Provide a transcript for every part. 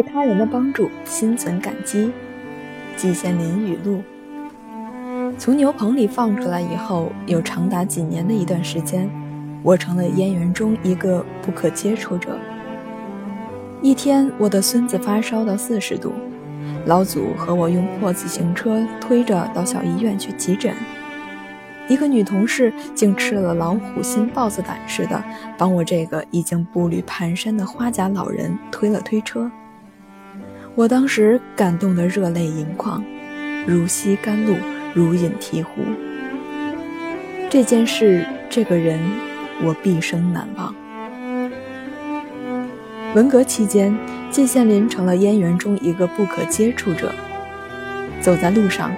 对他人的帮助心存感激。季羡林语录：从牛棚里放出来以后，有长达几年的一段时间，我成了燕园中一个不可接触者。一天，我的孙子发烧到四十度，老祖和我用破自行车推着到小医院去急诊。一个女同事竟吃了老虎心豹子胆似的，帮我这个已经步履蹒跚的花甲老人推了推车。我当时感动得热泪盈眶，如吸甘露，如饮醍醐。这件事，这个人，我毕生难忘。文革期间，季羡林成了燕园中一个不可接触者。走在路上，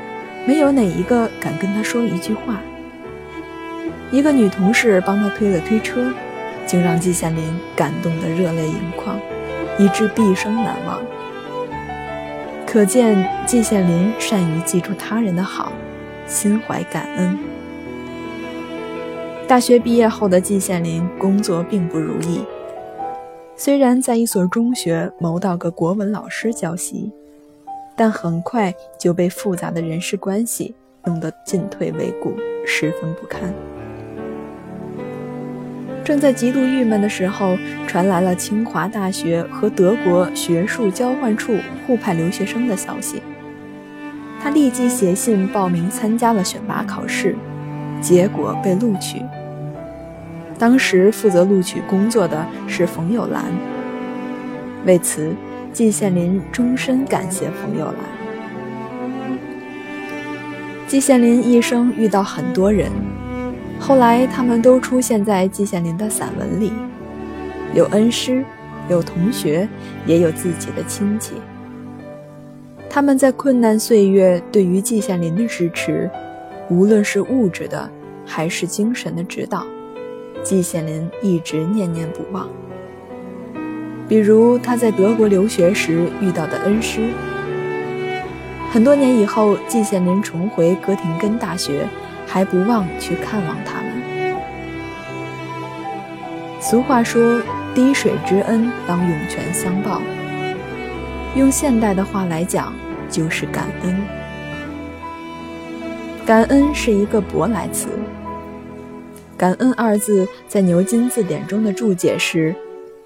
没有哪一个敢跟他说一句话。一个女同事帮他推了推车，竟让季羡林感动得热泪盈眶，以致毕生难忘。可见季羡林善于记住他人的好，心怀感恩。大学毕业后的季羡林工作并不如意，虽然在一所中学谋到个国文老师教习，但很快就被复杂的人事关系弄得进退维谷，十分不堪。正在极度郁闷的时候，传来了清华大学和德国学术交换处互派留学生的消息。他立即写信报名参加了选拔考试，结果被录取。当时负责录取工作的是冯友兰。为此，季羡林终身感谢冯友兰。季羡林一生遇到很多人。后来，他们都出现在季羡林的散文里，有恩师，有同学，也有自己的亲戚。他们在困难岁月对于季羡林的支持，无论是物质的还是精神的指导，季羡林一直念念不忘。比如他在德国留学时遇到的恩师，很多年以后，季羡林重回哥廷根大学。还不忘去看望他们。俗话说：“滴水之恩，当涌泉相报。”用现代的话来讲，就是感恩。感恩是一个舶来词。感恩二字在牛津字典中的注解是：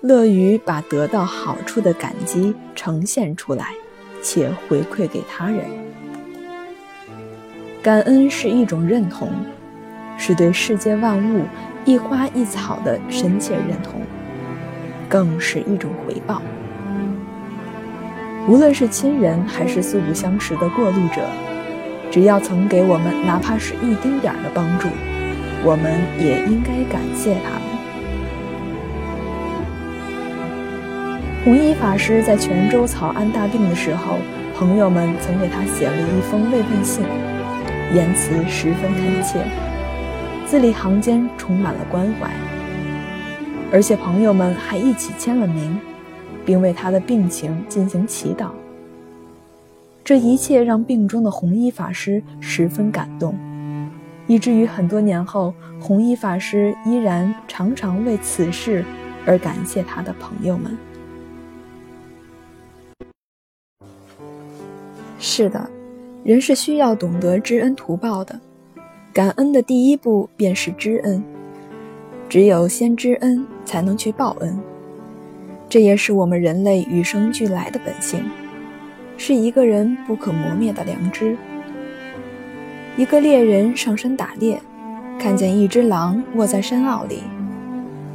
乐于把得到好处的感激呈现出来，且回馈给他人。感恩是一种认同，是对世界万物一花一草的深切认同，更是一种回报。无论是亲人还是素不相识的过路者，只要曾给我们哪怕是一丁点儿的帮助，我们也应该感谢他们。弘一法师在泉州草庵大病的时候，朋友们曾给他写了一封慰问信。言辞十分恳切，字里行间充满了关怀，而且朋友们还一起签了名，并为他的病情进行祈祷。这一切让病中的弘一法师十分感动，以至于很多年后，弘一法师依然常常为此事而感谢他的朋友们。是的。人是需要懂得知恩图报的，感恩的第一步便是知恩。只有先知恩，才能去报恩。这也是我们人类与生俱来的本性，是一个人不可磨灭的良知。一个猎人上山打猎，看见一只狼卧在山坳里。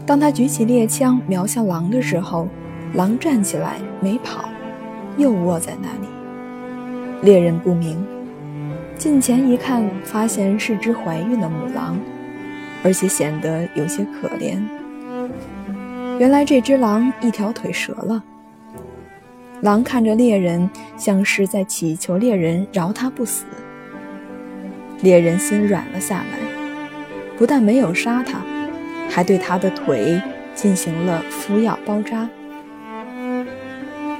当他举起猎枪瞄向狼的时候，狼站起来没跑，又卧在那里。猎人不明，近前一看，发现是只怀孕的母狼，而且显得有些可怜。原来这只狼一条腿折了。狼看着猎人，像是在祈求猎人饶他不死。猎人心软了下来，不但没有杀他，还对他的腿进行了敷药包扎。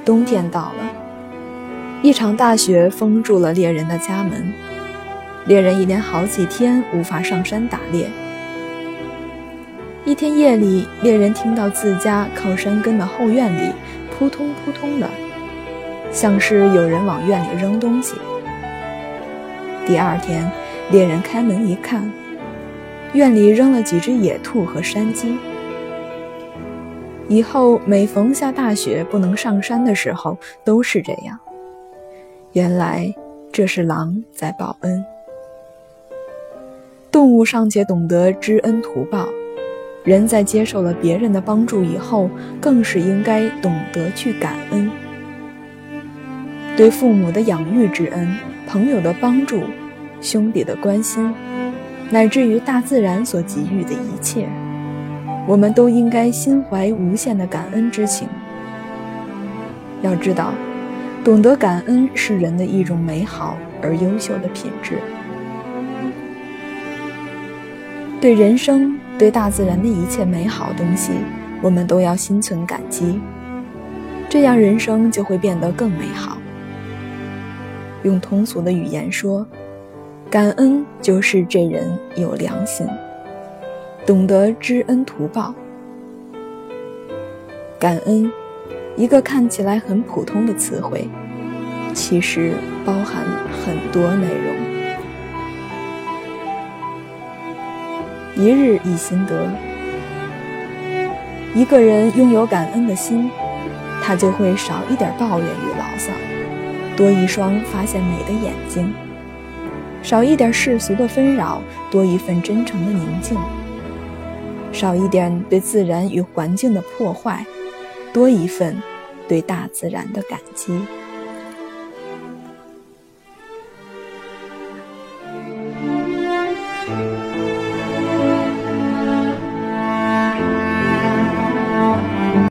冬天到了。一场大雪封住了猎人的家门，猎人一连好几天无法上山打猎。一天夜里，猎人听到自家靠山根的后院里扑通扑通的像是有人往院里扔东西。第二天，猎人开门一看，院里扔了几只野兔和山鸡。以后每逢下大雪不能上山的时候，都是这样。原来这是狼在报恩。动物尚且懂得知恩图报，人在接受了别人的帮助以后，更是应该懂得去感恩。对父母的养育之恩。朋友的帮助，兄弟的关心，乃至于大自然所给予的一切，我们都应该心怀无限的感恩之情。要知道，懂得感恩是人的一种美好而优秀的品质。对人生、对大自然的一切美好东西，我们都要心存感激，这样人生就会变得更美好。用通俗的语言说，感恩就是这人有良心，懂得知恩图报。感恩，一个看起来很普通的词汇，其实包含很多内容。一日一心得，一个人拥有感恩的心，他就会少一点抱怨与牢骚。多一双发现美的眼睛，少一点世俗的纷扰，多一份真诚的宁静；少一点对自然与环境的破坏，多一份对大自然的感激。